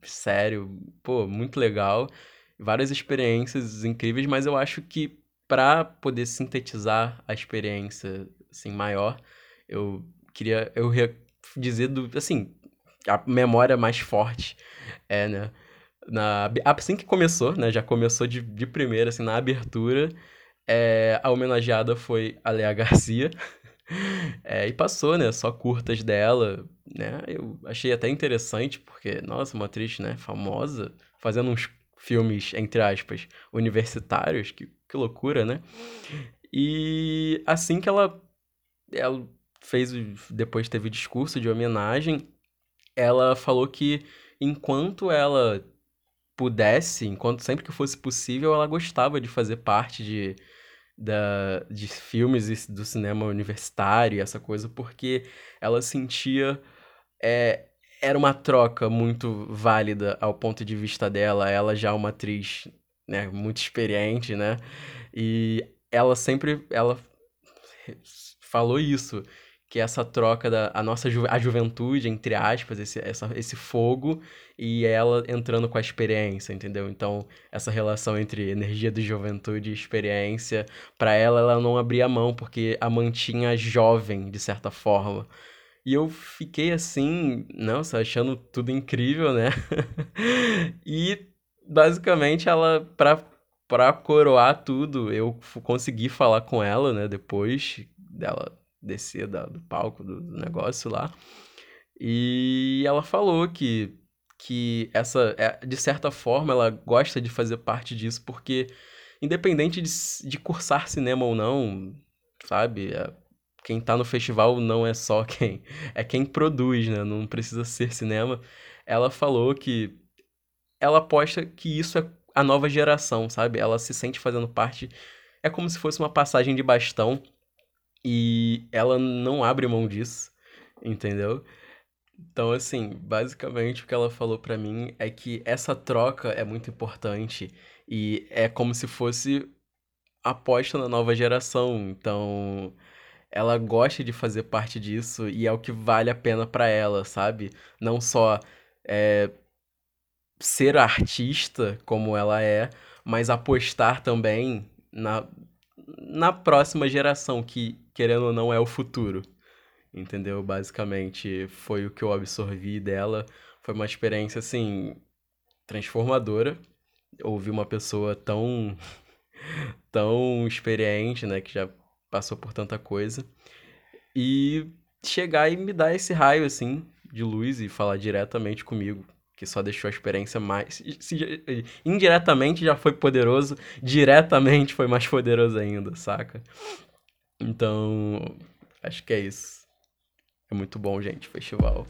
A: sério, pô, muito legal. Várias experiências incríveis, mas eu acho que para poder sintetizar a experiência assim maior, eu queria eu dizer do assim, a memória mais forte é, né, na assim que começou, né, já começou de, de primeira assim na abertura, é, a homenageada foi a Lea Garcia. É, e passou, né? Só curtas dela, né? Eu achei até interessante, porque, nossa, uma atriz, né, famosa, fazendo uns filmes, entre aspas, universitários, que, que loucura, né? E assim que ela, ela fez, depois teve o discurso de homenagem, ela falou que enquanto ela pudesse, enquanto sempre que fosse possível, ela gostava de fazer parte de, da, de filmes do cinema universitário, essa coisa, porque ela sentia. É, era uma troca muito válida ao ponto de vista dela, ela já é uma atriz né, muito experiente, né? E ela sempre ela falou isso, que essa troca da a nossa ju, a juventude, entre aspas, esse, essa, esse fogo e ela entrando com a experiência, entendeu? Então, essa relação entre energia de juventude e experiência, para ela, ela não abria mão, porque a mantinha jovem, de certa forma. E eu fiquei assim, nossa, achando tudo incrível, né? e basicamente ela, pra, pra coroar tudo, eu consegui falar com ela, né, depois dela descer da, do palco do, do negócio lá. E ela falou que, que essa, é, de certa forma, ela gosta de fazer parte disso, porque independente de, de cursar cinema ou não, sabe? É, quem tá no festival não é só quem. É quem produz, né? Não precisa ser cinema. Ela falou que ela aposta que isso é a nova geração, sabe? Ela se sente fazendo parte. É como se fosse uma passagem de bastão e ela não abre mão disso, entendeu? Então, assim, basicamente o que ela falou para mim é que essa troca é muito importante e é como se fosse aposta na nova geração. Então, ela gosta de fazer parte disso e é o que vale a pena para ela, sabe? Não só é, ser artista como ela é, mas apostar também na, na próxima geração, que, querendo ou não, é o futuro. Entendeu? Basicamente, foi o que eu absorvi dela. Foi uma experiência, assim, transformadora. Ouvir uma pessoa tão, tão experiente, né, que já passou por tanta coisa. E chegar e me dar esse raio, assim, de luz e falar diretamente comigo que só deixou a experiência mais. Indiretamente já foi poderoso, diretamente foi mais poderoso ainda, saca? Então, acho que é isso. É muito bom, gente, festival.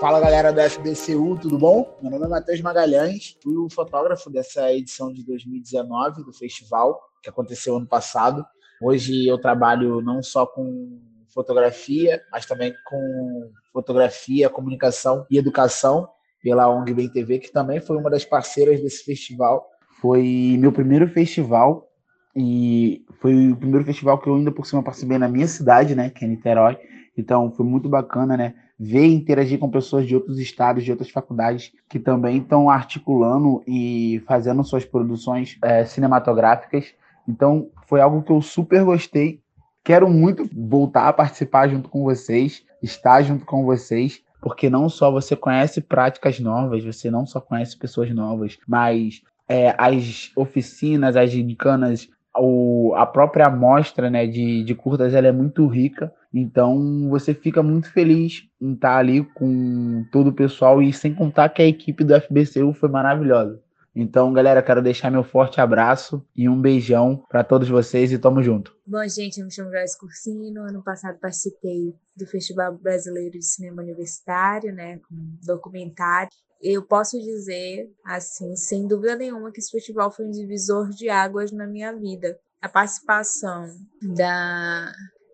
L: Fala galera do FBCU, tudo bom? Meu nome é Matheus Magalhães, fui o fotógrafo dessa edição de 2019 do festival, que aconteceu ano passado. Hoje eu trabalho não só com fotografia, mas também com fotografia, comunicação e educação pela ONG Bem TV, que também foi uma das parceiras desse festival. Foi meu primeiro festival e foi o primeiro festival que eu ainda por cima participei na minha cidade, né, que é Niterói. Então foi muito bacana, né, ver e interagir com pessoas de outros estados, de outras faculdades que também estão articulando e fazendo suas produções é, cinematográficas. Então foi algo que eu super gostei Quero muito voltar a participar junto com vocês, estar junto com vocês, porque não só você conhece práticas novas, você não só conhece pessoas novas, mas é, as oficinas, as gincanas, o, a própria amostra né, de, de curtas ela é muito rica. Então você fica muito feliz em estar ali com todo o pessoal e sem contar que a equipe do FBCU foi maravilhosa. Então, galera, quero deixar meu forte abraço e um beijão para todos vocês e tamo junto.
M: Bom, gente, eu me chamo Joyce Cursino. Ano passado participei do Festival Brasileiro de Cinema Universitário, né, com documentário. Eu posso dizer, assim, sem dúvida nenhuma, que esse festival foi um divisor de águas na minha vida. A participação da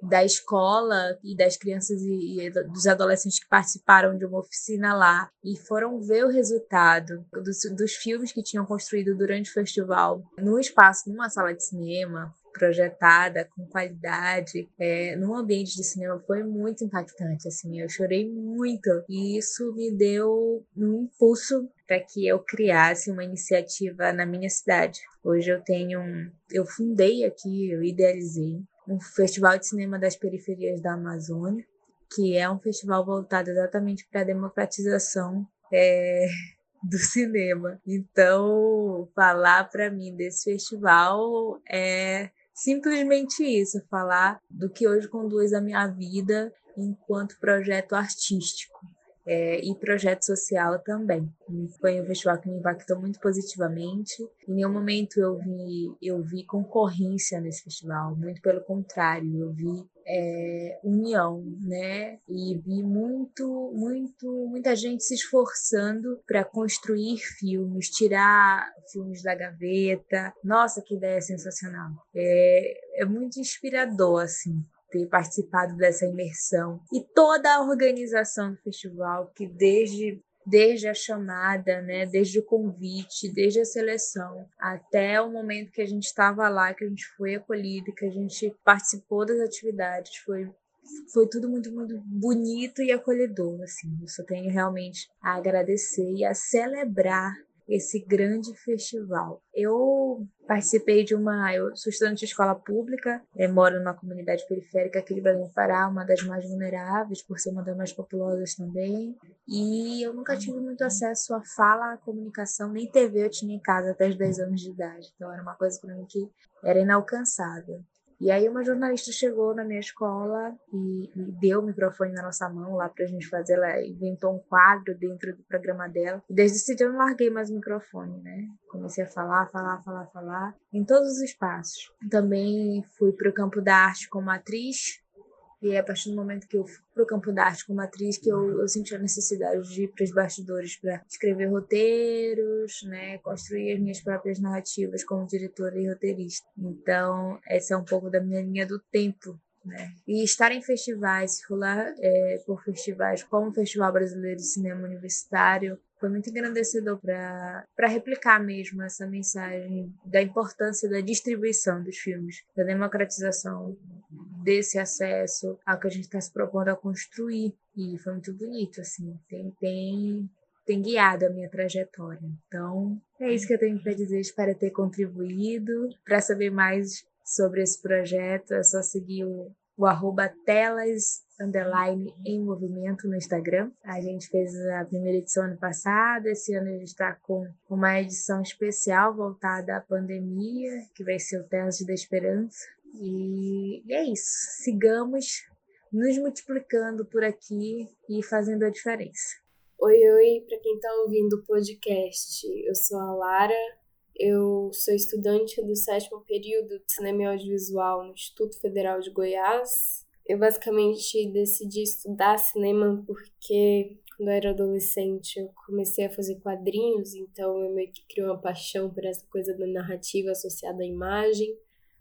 M: da escola e das crianças e, e, dos adolescentes que participaram de uma oficina lá e foram ver o resultado dos, dos filmes que tinham construído durante o festival no espaço, numa sala de cinema, projetada com qualidade é, num ambiente de cinema foi muito impactante assim eu chorei muito e isso me deu um impulso para que eu criasse uma iniciativa na minha cidade hoje eu tenho um, eu fundei aqui eu idealizei um festival de cinema das periferias da Amazônia, que é um festival voltado exatamente para a democratização é, do cinema. Então, falar para mim desse festival é simplesmente isso, falar do que hoje conduz a minha vida enquanto projeto artístico é, e projeto social também. Foi um festival que me impactou muito positivamente. Em nenhum momento eu vi, eu vi concorrência nesse festival, muito pelo contrário, eu vi é, união, né? E vi muito, muito, muita gente se esforçando para construir filmes, tirar filmes da gaveta. Nossa, que ideia sensacional! É, é muito inspirador, assim ter participado dessa imersão e toda a organização do festival, que desde desde a chamada, né, desde o convite, desde a seleção, até o momento que a gente estava lá, que a gente foi acolhido, que a gente participou das atividades, foi foi tudo muito, muito bonito e acolhedor, assim. Eu só tenho realmente a agradecer e a celebrar esse grande festival. Eu participei de uma. Eu sou estudante de escola pública, moro numa comunidade periférica aqui de Belém Pará, uma das mais vulneráveis, por ser uma das mais populosas também. E eu nunca tive muito acesso à fala, à comunicação, nem TV eu tinha em casa até os 10 anos de idade. Então era uma coisa para mim que era inalcançável. E aí uma jornalista chegou na minha escola e, e deu o microfone na nossa mão lá pra gente fazer. Ela inventou um quadro dentro do programa dela. E desde esse dia eu não larguei mais o microfone, né? Comecei a falar, falar, falar, falar em todos os espaços. Também fui pro campo da arte como atriz, e é a partir do momento que eu fui para o campo da arte como atriz que eu, eu senti a necessidade de ir para os bastidores para escrever roteiros, né, construir as minhas próprias narrativas como diretora e roteirista. Então, essa é um pouco da minha linha do tempo. Né? E estar em festivais, rolar é, por festivais como o Festival Brasileiro de Cinema Universitário, foi muito engrandecedor para replicar mesmo essa mensagem da importância da distribuição dos filmes, da democratização desse acesso ao que a gente está se propondo a construir. E foi muito bonito, assim, tem, tem, tem guiado a minha trajetória. Então, é isso que eu tenho para dizer. Espero ter contribuído. Para saber mais sobre esse projeto, é só seguir o, o arroba telas underline em movimento no Instagram. A gente fez a primeira edição ano passado, esse ano a gente está com uma edição especial voltada à pandemia, que vai ser o Teste da Esperança. E, e é isso. Sigamos nos multiplicando por aqui e fazendo a diferença.
N: Oi, oi, para quem está ouvindo o podcast, eu sou a Lara, eu sou estudante do sétimo período de Cinema e Audiovisual no Instituto Federal de Goiás eu basicamente decidi estudar cinema porque quando eu era adolescente eu comecei a fazer quadrinhos, então eu meio que criei uma paixão por essa coisa da narrativa associada à imagem.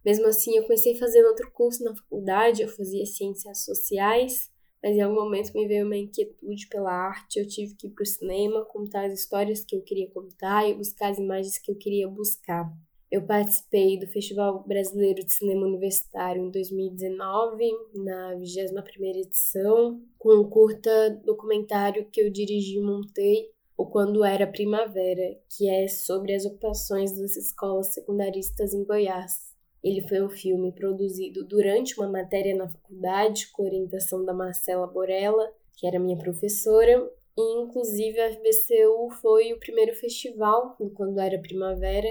N: Mesmo assim, eu comecei fazendo outro curso na faculdade, eu fazia ciências sociais, mas em algum momento me veio uma inquietude pela arte, eu tive que ir para o cinema, contar as histórias que eu queria contar e buscar as imagens que eu queria buscar. Eu participei do Festival Brasileiro de Cinema Universitário em 2019, na 21ª edição, com um curta documentário que eu dirigi e montei, O Quando Era Primavera, que é sobre as ocupações das escolas secundaristas em Goiás. Ele foi um filme produzido durante uma matéria na faculdade com orientação da Marcela Borella, que era minha professora, e inclusive a FBCU foi o primeiro festival quando era primavera.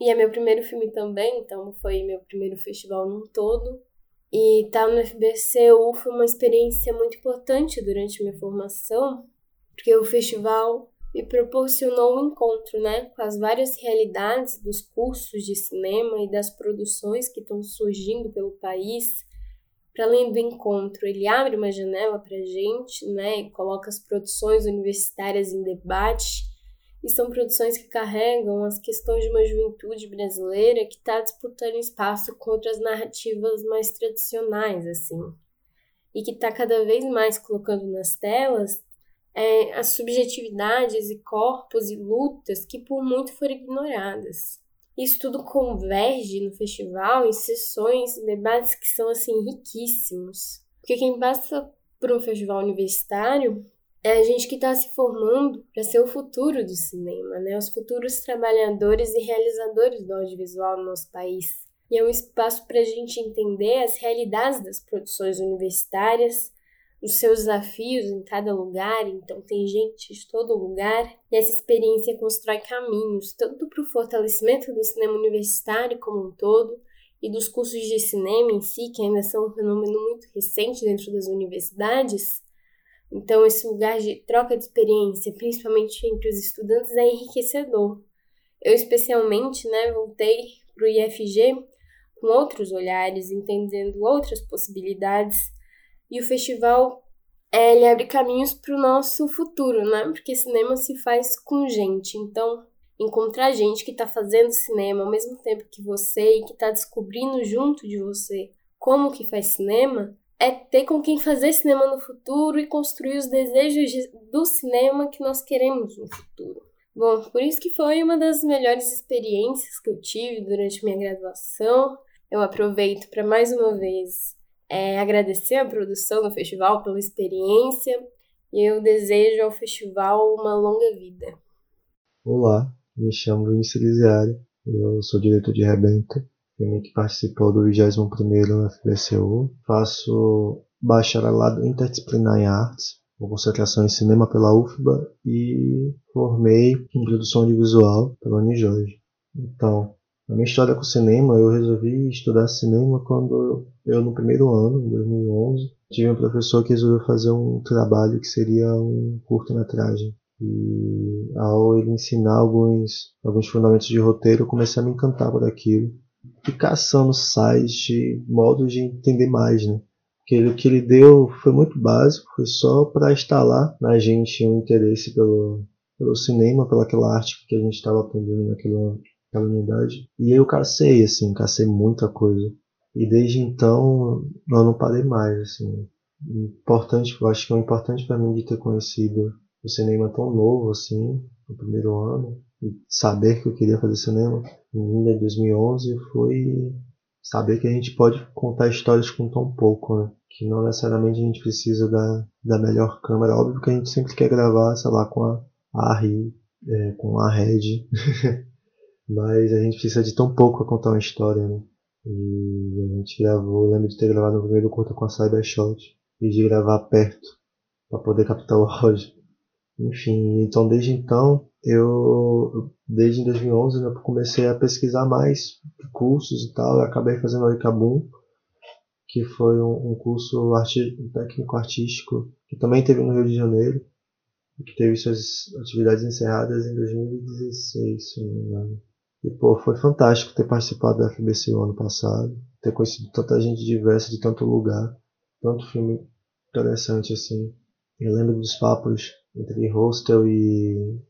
N: E é meu primeiro filme também, então foi meu primeiro festival num todo. E estar tá no FBCU foi uma experiência muito importante durante minha formação, porque o festival me proporcionou um encontro né, com as várias realidades dos cursos de cinema e das produções que estão surgindo pelo país. Para além do encontro, ele abre uma janela para a gente né, e coloca as produções universitárias em debate. E são produções que carregam as questões de uma juventude brasileira que está disputando espaço contra as narrativas mais tradicionais, assim. E que está cada vez mais colocando nas telas é, as subjetividades e corpos e lutas que por muito foram ignoradas. Isso tudo converge no festival em sessões e debates que são assim riquíssimos. Porque quem passa por um festival universitário é a gente que está se formando para ser o futuro do cinema, né? Os futuros trabalhadores e realizadores do audiovisual no nosso país. E é um espaço para a gente entender as realidades das produções universitárias, os seus desafios em cada lugar, então tem gente de todo lugar, e essa experiência constrói caminhos, tanto para o fortalecimento do cinema universitário como um todo, e dos cursos de cinema em si, que ainda são um fenômeno muito recente dentro das universidades. Então, esse lugar de troca de experiência, principalmente entre os estudantes, é enriquecedor. Eu, especialmente, né, voltei para o IFG com outros olhares, entendendo outras possibilidades e o festival é, ele abre caminhos para o nosso futuro, né? Porque cinema se faz com gente. Então, encontrar gente que está fazendo cinema ao mesmo tempo que você e que está descobrindo junto de você como que faz cinema, é ter com quem fazer cinema no futuro e construir os desejos de, do cinema que nós queremos no futuro. Bom, por isso que foi uma das melhores experiências que eu tive durante minha graduação. Eu aproveito para mais uma vez é, agradecer a produção do festival pela experiência e eu desejo ao festival uma longa vida.
O: Olá, me chamo Vinícius Lisiari, eu sou diretor de Rebenta, filme que participou do 21º FBCU, faço bacharelado interdisciplinar em artes, com concentração em cinema pela UFBA e formei em produção audiovisual pela Unijorge. Então, a minha história com cinema, eu resolvi estudar cinema quando eu, no primeiro ano, em 2011, tive um professor que resolveu fazer um trabalho que seria um curta-metragem. E ao ele ensinar alguns, alguns fundamentos de roteiro, eu comecei a me encantar por aquilo. E caçando sites, modos de entender mais, né? Porque o que ele deu foi muito básico, foi só para instalar na gente um interesse pelo, pelo cinema, pelaquela arte que a gente estava aprendendo naquele, aquela unidade. E eu cacei, assim, cacei muita coisa. E desde então eu não parei mais, assim. Importante, eu acho que é importante para mim de ter conhecido o cinema tão novo, assim, no primeiro ano. E saber que eu queria fazer cinema em 2011 foi saber que a gente pode contar histórias com tão pouco, né? Que não necessariamente a gente precisa da, da melhor câmera. Óbvio que a gente sempre quer gravar, sei lá, com a, a RI, é, com a Red. Mas a gente precisa de tão pouco para contar uma história, né? E a gente gravou, lembro de ter gravado no primeiro curta com a Cybershot e de gravar perto para poder captar o áudio. Enfim, então desde então eu desde 2011 né, eu comecei a pesquisar mais cursos e tal, eu acabei fazendo o Icabum, que foi um, um curso arti técnico artístico que também teve no Rio de Janeiro, que teve suas atividades encerradas em 2016, se não me engano. E pô, foi fantástico ter participado do FBC o ano passado, ter conhecido tanta gente diversa de tanto lugar, tanto filme interessante assim. Eu lembro dos papos entre hostel e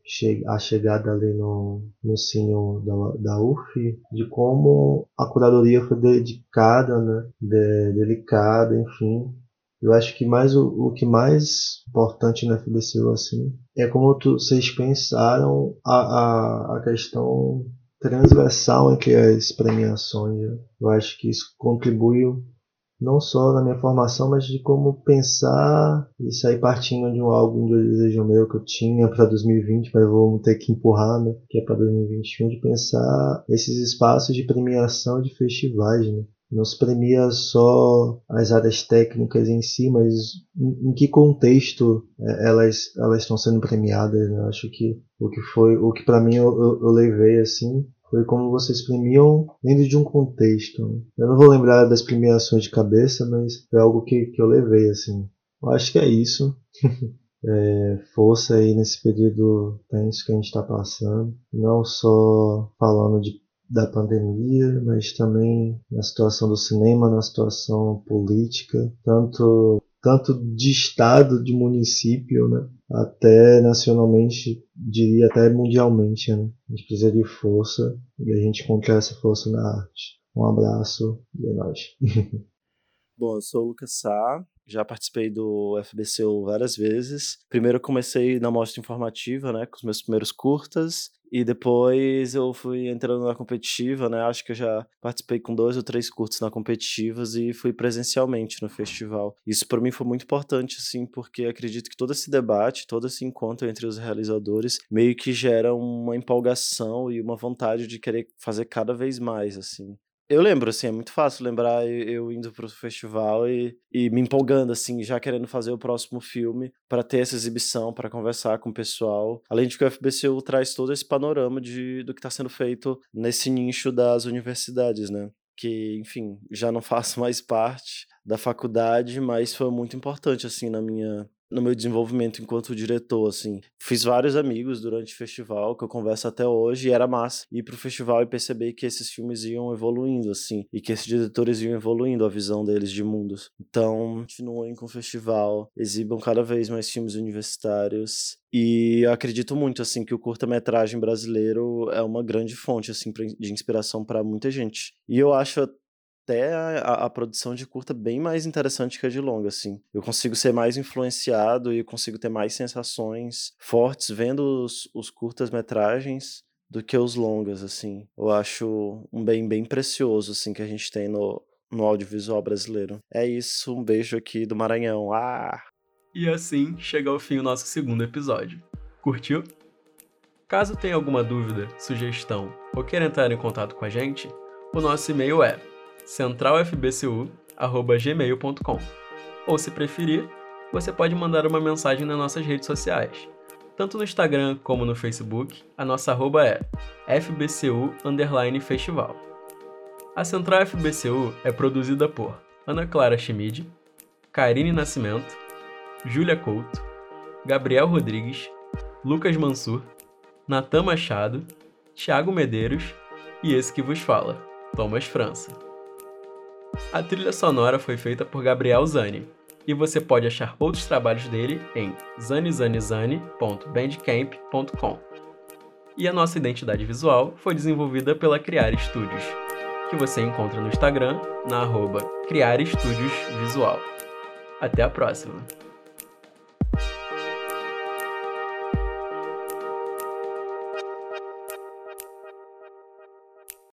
O: a chegada ali no, no cine da, da UF, de como a curadoria foi dedicada, né, de, delicada, enfim. Eu acho que mais o, o que mais importante na FBCU assim é como vocês pensaram a, a, a questão transversal entre as premiações. Eu acho que isso contribuiu não só na minha formação, mas de como pensar e sair partindo de um álbum de desejo meu que eu tinha para 2020, mas vou ter que empurrar, né? Que é para 2021, de pensar esses espaços de premiação de festivais, né? Não se premia só as áreas técnicas em si, mas em, em que contexto é, elas elas estão sendo premiadas. Né? Acho que o que foi o que para mim eu, eu, eu levei assim foi como vocês premiam dentro de um contexto. Eu não vou lembrar das premiações de cabeça, mas foi algo que, que eu levei, assim. Eu acho que é isso. é, força aí nesse período tenso que a gente está passando. Não só falando de, da pandemia, mas também na situação do cinema, na situação política, tanto tanto de estado, de município, né? até nacionalmente, diria até mundialmente. Né? A gente precisa de força e a gente encontra essa força na arte. Um abraço e é nóis.
P: Bom, eu sou o Lucas Sá, já participei do FBCU várias vezes. Primeiro comecei na mostra informativa, né, com os meus primeiros curtas, e depois eu fui entrando na competitiva, né? Acho que eu já participei com dois ou três curtos na competitivas e fui presencialmente no festival. Isso para mim foi muito importante, assim, porque acredito que todo esse debate, todo esse encontro entre os realizadores meio que gera uma empolgação e uma vontade de querer fazer cada vez mais, assim. Eu lembro, assim, é muito fácil lembrar eu indo pro festival e, e me empolgando, assim, já querendo fazer o próximo filme para ter essa exibição, para conversar com o pessoal. Além de que o FBCU traz todo esse panorama de, do que está sendo feito nesse nicho das universidades, né? Que, enfim, já não faço mais parte da faculdade, mas foi muito importante, assim, na minha no meu desenvolvimento enquanto diretor, assim. Fiz vários amigos durante o festival, que eu converso até hoje, e era massa ir pro festival e perceber que esses filmes iam evoluindo, assim, e que esses diretores iam evoluindo a visão deles de mundos. Então, continuem com o festival, exibam cada vez mais filmes universitários, e eu acredito muito, assim, que o curta-metragem brasileiro é uma grande fonte, assim, de inspiração para muita gente. E eu acho até a, a, produção de curta bem mais interessante que a de longa, assim. Eu consigo ser mais influenciado e eu consigo ter mais sensações fortes vendo os, os curtas-metragens do que os longas, assim. Eu acho um bem bem precioso, assim, que a gente tem no, no audiovisual brasileiro. É isso, um beijo aqui do Maranhão. Ah!
A: E assim chega ao fim o nosso segundo episódio. Curtiu? Caso tenha alguma dúvida, sugestão ou queira entrar em contato com a gente, o nosso e-mail é centralfbcu@gmail.com. Ou se preferir, você pode mandar uma mensagem nas nossas redes sociais. Tanto no Instagram como no Facebook, a nossa arroba é fbcu_festival. A Central FBCU é produzida por Ana Clara Schmid, Karine Nascimento, Júlia Couto, Gabriel Rodrigues, Lucas Mansur, Natan Machado, Thiago Medeiros e esse que vos fala, Thomas França. A trilha sonora foi feita por Gabriel Zani, e você pode achar outros trabalhos dele em zanizanizani.bandcamp.com. E a nossa identidade visual foi desenvolvida pela Criar Studios, que você encontra no Instagram na arroba Criar Studios Visual. Até a próxima!